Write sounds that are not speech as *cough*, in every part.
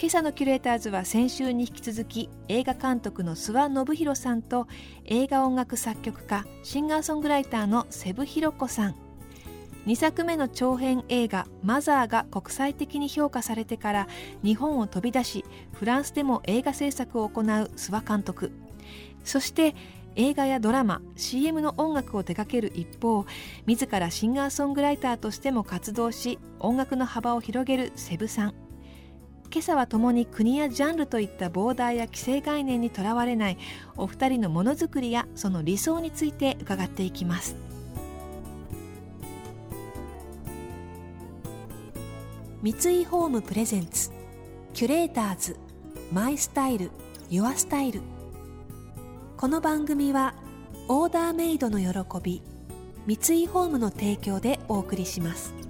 今朝のキュレーターズは先週に引き続き映画監督の諏訪信弘さんと映画音楽作曲家シンガーソングライターの瀬部弘子さん。2作目の長編映画「マザー」が国際的に評価されてから日本を飛び出しフランスでも映画制作を行う諏訪監督。そして映画やドラマ CM の音楽を手掛ける一方自らシンガーソングライターとしても活動し音楽の幅を広げるセブさん。今朝は共に国やジャンルといったボーダーや規制概念にとらわれないお二人のものづくりやその理想について伺っていきます。三井ホームプレゼンツキュレーターズマイスタイルユアスタイル。この番組はオーダーメイドの喜び三井ホームの提供でお送りします。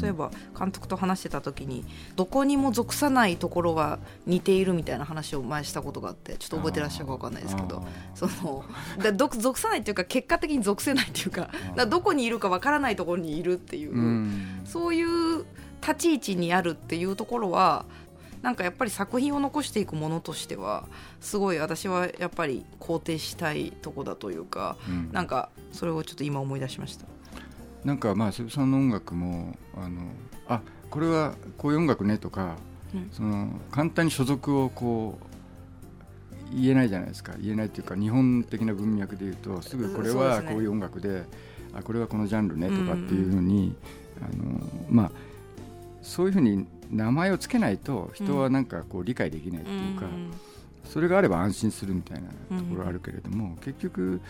そういえば監督と話してた時にどこにも属さないところが似ているみたいな話を前したことがあってちょっと覚えてらっしゃるか分かんないですけどそのだど属さないっていうか結果的に属せないっていうかだどこにいるか分からないところにいるっていう、うそういう立ち位置にあるっていうところはなんかやっぱり作品を残していくものとしてはすごい私はやっぱり肯定したいとこだというか、うん、なんかそれをちょっと今思い出しました。なんかまあ瀬戸さんの音楽もあのあこれはこういう音楽ねとか、うん、その簡単に所属をこう言えないじゃないですか。言えないっていうか日本的な文脈で言うとすぐこれはこういう音楽で、ね、あこれはこのジャンルねとかっていうふうに、あのまあそういうふうに名前を付けないと人はなんかこう理解できないっていうか、それがあれば安心するみたいなところあるけれども、結局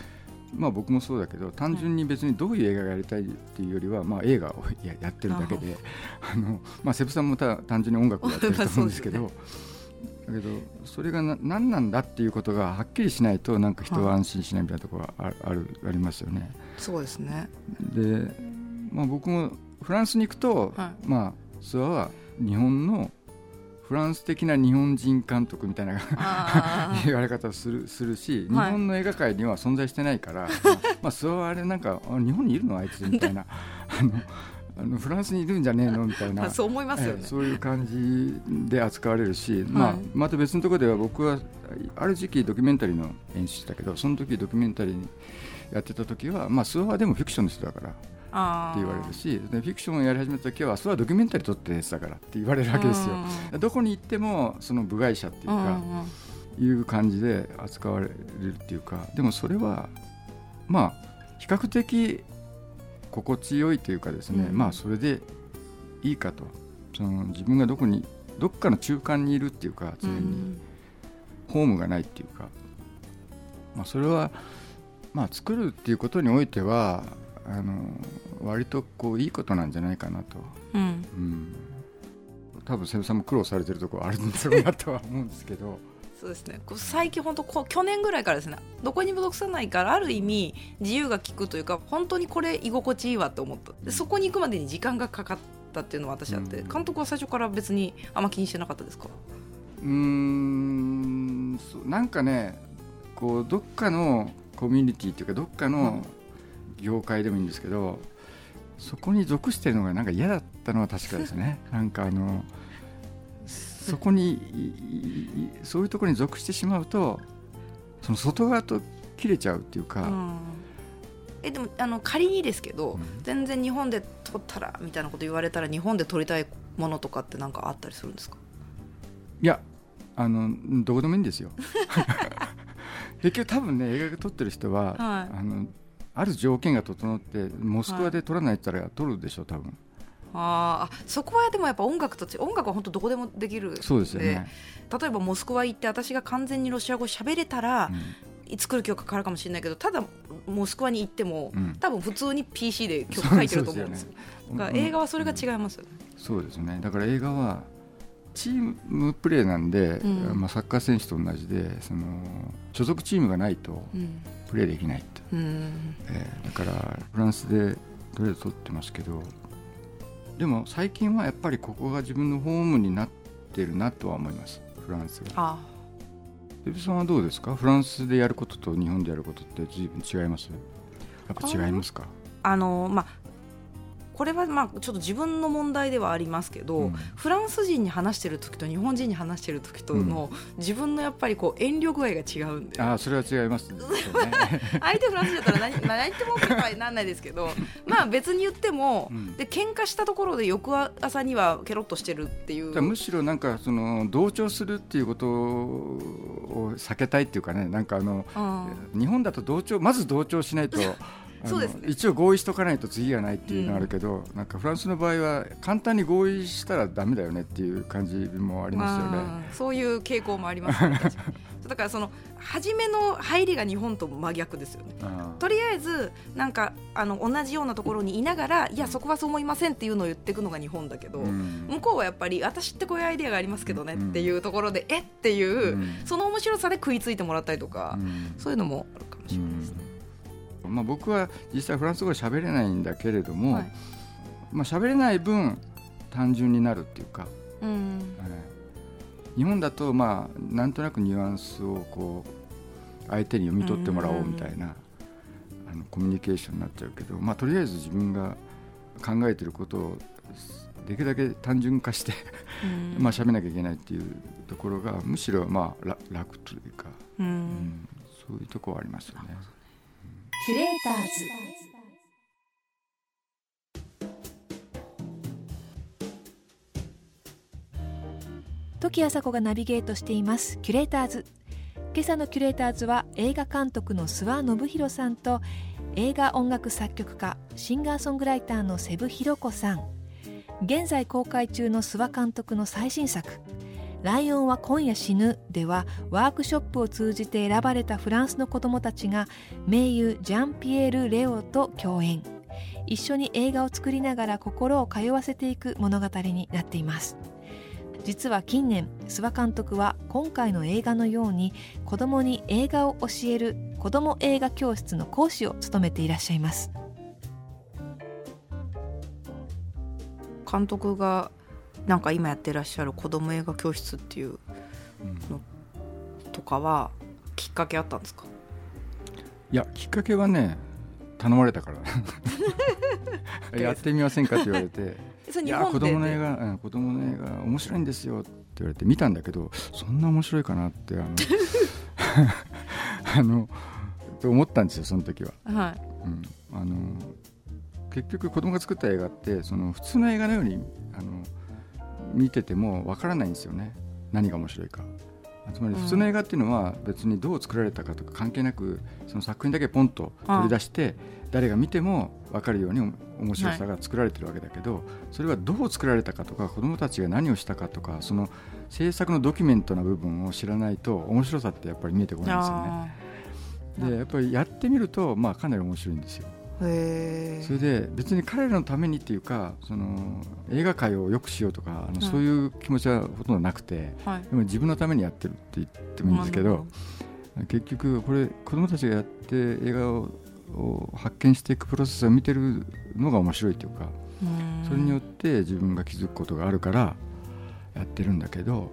まあ、僕もそうだけど単純に別にどういう映画がやりたいっていうよりは、まあ、映画を *laughs* ややってるだけで *laughs* あの、まあ、セブさんもた単純に音楽をやってると思うんですけど *laughs* ね、だけどそれがな何なんだっていうことがはっきりしないとなんか人は安心しないみたいなところがああるありますよね。そうですね。で、まあ、僕もフランスに行くと、はい、まあ、ツアーは日本のフランス的な日本人監督みたいな *laughs* 言われ方をするするし、日本の映画界には存在してないから、はい、まあ、そうあれなんか日本にいるの？あいつみたいな。あのあのフランスにいるんじゃねえの？みたいな。*laughs* そう思いますよね、そういう感じで扱われるし、はい、まあ、また別のところでは僕はある時期ドキュメンタリーの演出したけどその時ドキュメンタリーやってた時は、まあ、スワはでもフィクションの人だから。って言われるしでフィクションをやり始めた時はそれはドキュメンタリー撮ってやつだからって言われるわけですよ。どこに行ってもその部外者っていうかいう感じで扱われるっていうかでもそれはまあ比較的心地よいというかですね、うん、まあそれでいいかと。その自分がどこにどっかの中間にいるっていうか常にホームがないっていうか、まあ、それはまあ作るっていうことにおいてはあの割とこういいことなんじゃないかなと、うん、うん、多分瀬戸さんも苦労されてるところあるんだろうなとは思うんですけど。そうですね。最近本当こ去年ぐらいからですね。どこにも属さないからある意味自由が利くというか本当にこれ居心地いいわと思った。でそこに行くまでに時間がかかったっていうのは私あって、うん、監督は最初から別にあんま気にしてなかったですか？うんなんかねこうどっかのコミュニティっていうかどっかの業界でもいいんですけどそこに属してるのがなんか嫌だったのは確かですね。*laughs* なんかあのそこにそういうところに属してしまうとその外側と切れちゃうっていうか、うん、えでもあの仮にですけど、うん、全然日本で撮ったらみたいなこと言われたら日本で撮りたいものとかって何かあったりするんですか？いやあのどこでもいいんですよ。*laughs* *laughs* 結局多分ね映画撮ってる人は、はい、あのある条件が整ってモスクワで撮らないって言ったら撮るでしょ多分。ああそこはでもやっぱ音楽と音楽は本当どこでもできるそうですよね。例えばモスクワ行って私が完全にロシア語喋れたら、作る曲が変わるかもしれないけどただモスクワに行っても、うん。多分普通に PC で曲書いてると思うんですよ。そうだから映画はそれが違いますよね、そうですね。だから映画はチームプレーなんで、うん。まあ、サッカー選手と同じでその所属チームがないとうん。プレーできないと、うん。えーだからフランスでとりあえず取ってますけどでも最近はやっぱりここが自分のホームになってるなとは思います。フランスがあデビさんはどうですか？フランスでやることと日本でやることって随分違います？やっぱ違いますか？あのまあこれはまあちょっと自分の問題ではありますけど、うん。フランス人に話してる時と日本人に話してる時との、自分のやっぱりこう遠慮具合が違うんでああそれは違います *laughs* よね。相手フランス人だったら何,、まあ、何言ってもとはなんないですけど *laughs* まあ別に言っても、うん。で喧嘩したところで翌朝にはケロッとしてるっていう。むしろなんかその同調するっていうことを避けたいっていうかねなんかあのうん。日本だと同調まず同調しないと *laughs* そうですね。一応合意しとかないと次がないっていうのがあるけど、なんかフランスの場合は簡単に合意したらダメだよねっていう感じもありますよね。まあそういう傾向もありますね *laughs* だからその初めの入りが日本と真逆ですよね。あとりあえずなんかあの同じようなところにいながらいやそこはそう思いませんっていうのを言っていくのが日本だけど、うん。向こうはやっぱり私ってこういうアイデアがありますけどねうん。っていうところで、えっていう、うん。その面白さで食いついてもらったりとか、うん。そういうのもあるかもしれないですね。うんまあ、僕は実際フランス語喋れないんだけれども、はい。まあ喋れない分単純になるっていうか、うん。はい。日本だとまあなんとなくニュアンスをこう相手に読み取ってもらおうみたいな、あのコミュニケーションになっちゃうけど、まあ、とりあえず自分が考えてることをできるだけ単純化してうん。*laughs* まあ喋んなきゃいけないっていうところがむしろまあら楽というか、ううん。んそういうところはありますよね。キュレーターズ。時あさこがナビゲートしています。キュレーターズ。今朝のキュレーターズは映画監督の諏訪信弘さんと映画音楽作曲家シンガーソングライターの瀬部弘子さん。現在公開中の諏訪監督の最新作「ライオンは今夜死ぬ」ではワークショップを通じて選ばれたフランスの子どもたちが名優ジャンピエール・レオと共演。一緒に映画を作りながら心を通わせていく物語になっています。実は近年諏訪監督は今回の映画のように子どもに映画を教える子ども映画教室の講師を務めていらっしゃいます。監督がなんか今やってらっしゃる子供映画教室っていううんとかはきっかけあったんですか？いやきっかけはね頼まれたから。*laughs* やってみませんかって言われて。*laughs* いや子供の映画、うん、子供の映画面白いんですよって言われて見たんだけどそんな面白いかなってあの *laughs* あのと思ったんですよその時は、はい。うん、あの結局子供が作った映画ってその普通の映画のようにあの見ててもわからないんですよね。何が面白いか。つまり普通の映画っていうのは別にどう作られたかとか関係なくその作品だけポンと取り出して誰が見ても分かるように面白さが作られてるわけだけど、それはどう作られたかとか子どもたちが何をしたかとかその制作のドキュメントな部分を知らないと面白さってやっぱり見えてこないんですよね。あでやっぱりやってみると、まあ、かなり面白いんですよ。それで別に彼らのためにっていうかその映画界を良くしようとかあの、そういう気持ちはほとんどなくてえはい。でも自分のためにやってるって言ってもいいんですけど結局これ子供たちがやって映画をを発見していくプロセスを見てるのが面白いというかうん。それによって自分が気づくことがあるからやってるんだけど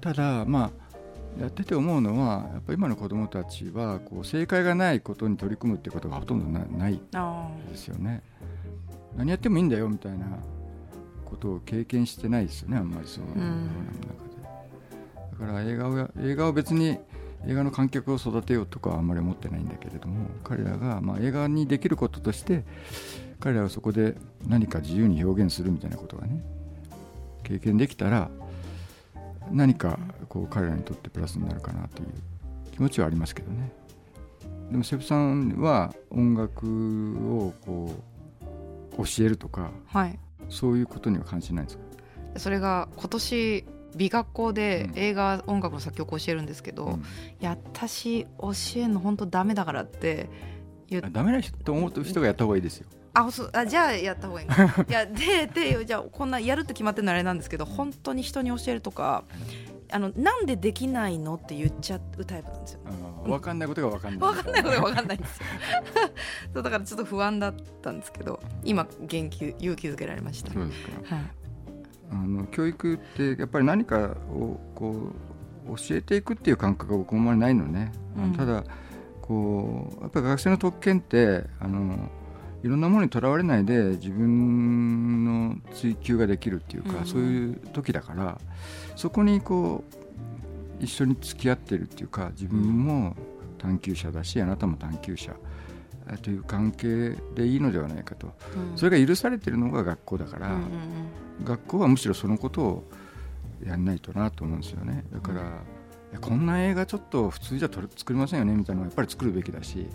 ただまあやってて思うのはやっぱ今の子供たちはこう正解がないことに取り組むってことがほとんどなないあですよね。何やってもいいんだよみたいなことを経験してないですよねあんまりそういうのの中で、だから映画をや映画を別に映画の観客を育てようとかはあんまり思ってないんだけれども彼らがまあ映画にできることとして彼らはそこで何か自由に表現するみたいなことがね経験できたら何かこう彼らにとってプラスになるかなという気持ちはありますけどね。でもセブさんは音楽をこう教えるとかーはい。そういうことには関心ないんですか？それが今年美学校で映画音楽の作曲を教えるんですけど、うん、いや私教えるの本当ダメだからって言ダメな人と思う人がやった方がいいですよ。あそうあじゃあやった方がいい。*laughs* いやででじゃあこんなやるって決まってるのあれなんですけど本当に人に教えるとかあのなんでできないのって言っちゃうタイプなんですよ、分かんないことが分かんない。分かんないことが分かんないんですよ。*laughs* そうだからちょっと不安だったんですけど今言及勇気づけられました。そうですか、はい、あの教育ってやっぱり何かをこう教えていくっていう感覚が僕もあまりないのね、うん、ただこうやっぱり学生の特権ってあのいろんなものにとらわれないで自分の追求ができるっていうか、うん、そういう時だからそこにこう一緒に付き合ってるっていうか自分も探求者だしあなたも探求者という関係でいいのではないかと、うん、それが許されてるのが学校だから、うんうんうん、学校はむしろそのことをやんないとなと思うんですよね。だから、うん、こんな映画ちょっと普通じゃ作れませんよねみたいなのはやっぱり作るべきだし、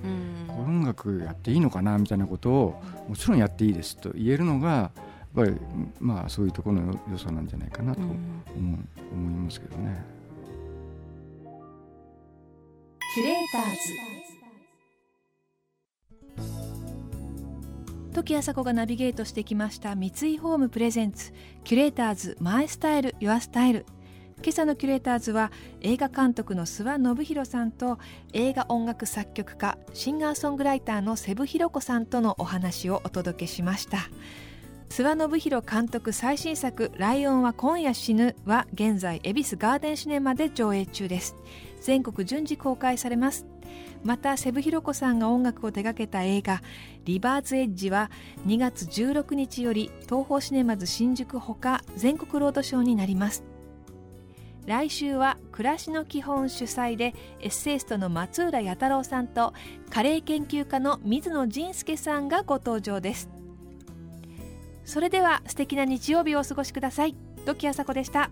うん、音楽やっていいのかなみたいなことをもちろんやっていいですと言えるのがやっぱりまあそういうところの良さなんじゃないかなと思,、思いますけどね。キュレーターズ。時あさこがナビゲートしてきました三井ホームプレゼンツキュレーターズマイスタイルユアスタイル今朝のキュレーターズは映画監督の諏訪信弘さんと映画音楽作曲家シンガーソングライターの瀬部弘子さんとのお話をお届けしました。諏訪信弘監督最新作「ライオンは今夜死ぬ」は現在恵比寿ガーデンシネマで上映中です。全国順次公開されます。また瀬部弘子さんが音楽を手掛けた映画「リバーズエッジ」は2月16日より東宝シネマズ新宿ほか全国ロードショーになります。来週は暮らしの基本主催でエッセイストの松浦弥太郎さんとカレー研究家の水野仁介さんがご登場です。それでは素敵な日曜日をお過ごしください。時あさこでした。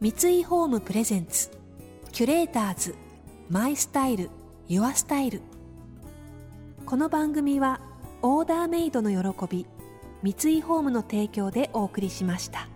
三井ホームプレゼンツキュレーターズマイスタイルユアスタイル。この番組はオーダーメイドの喜び三井ホームの提供でお送りしました。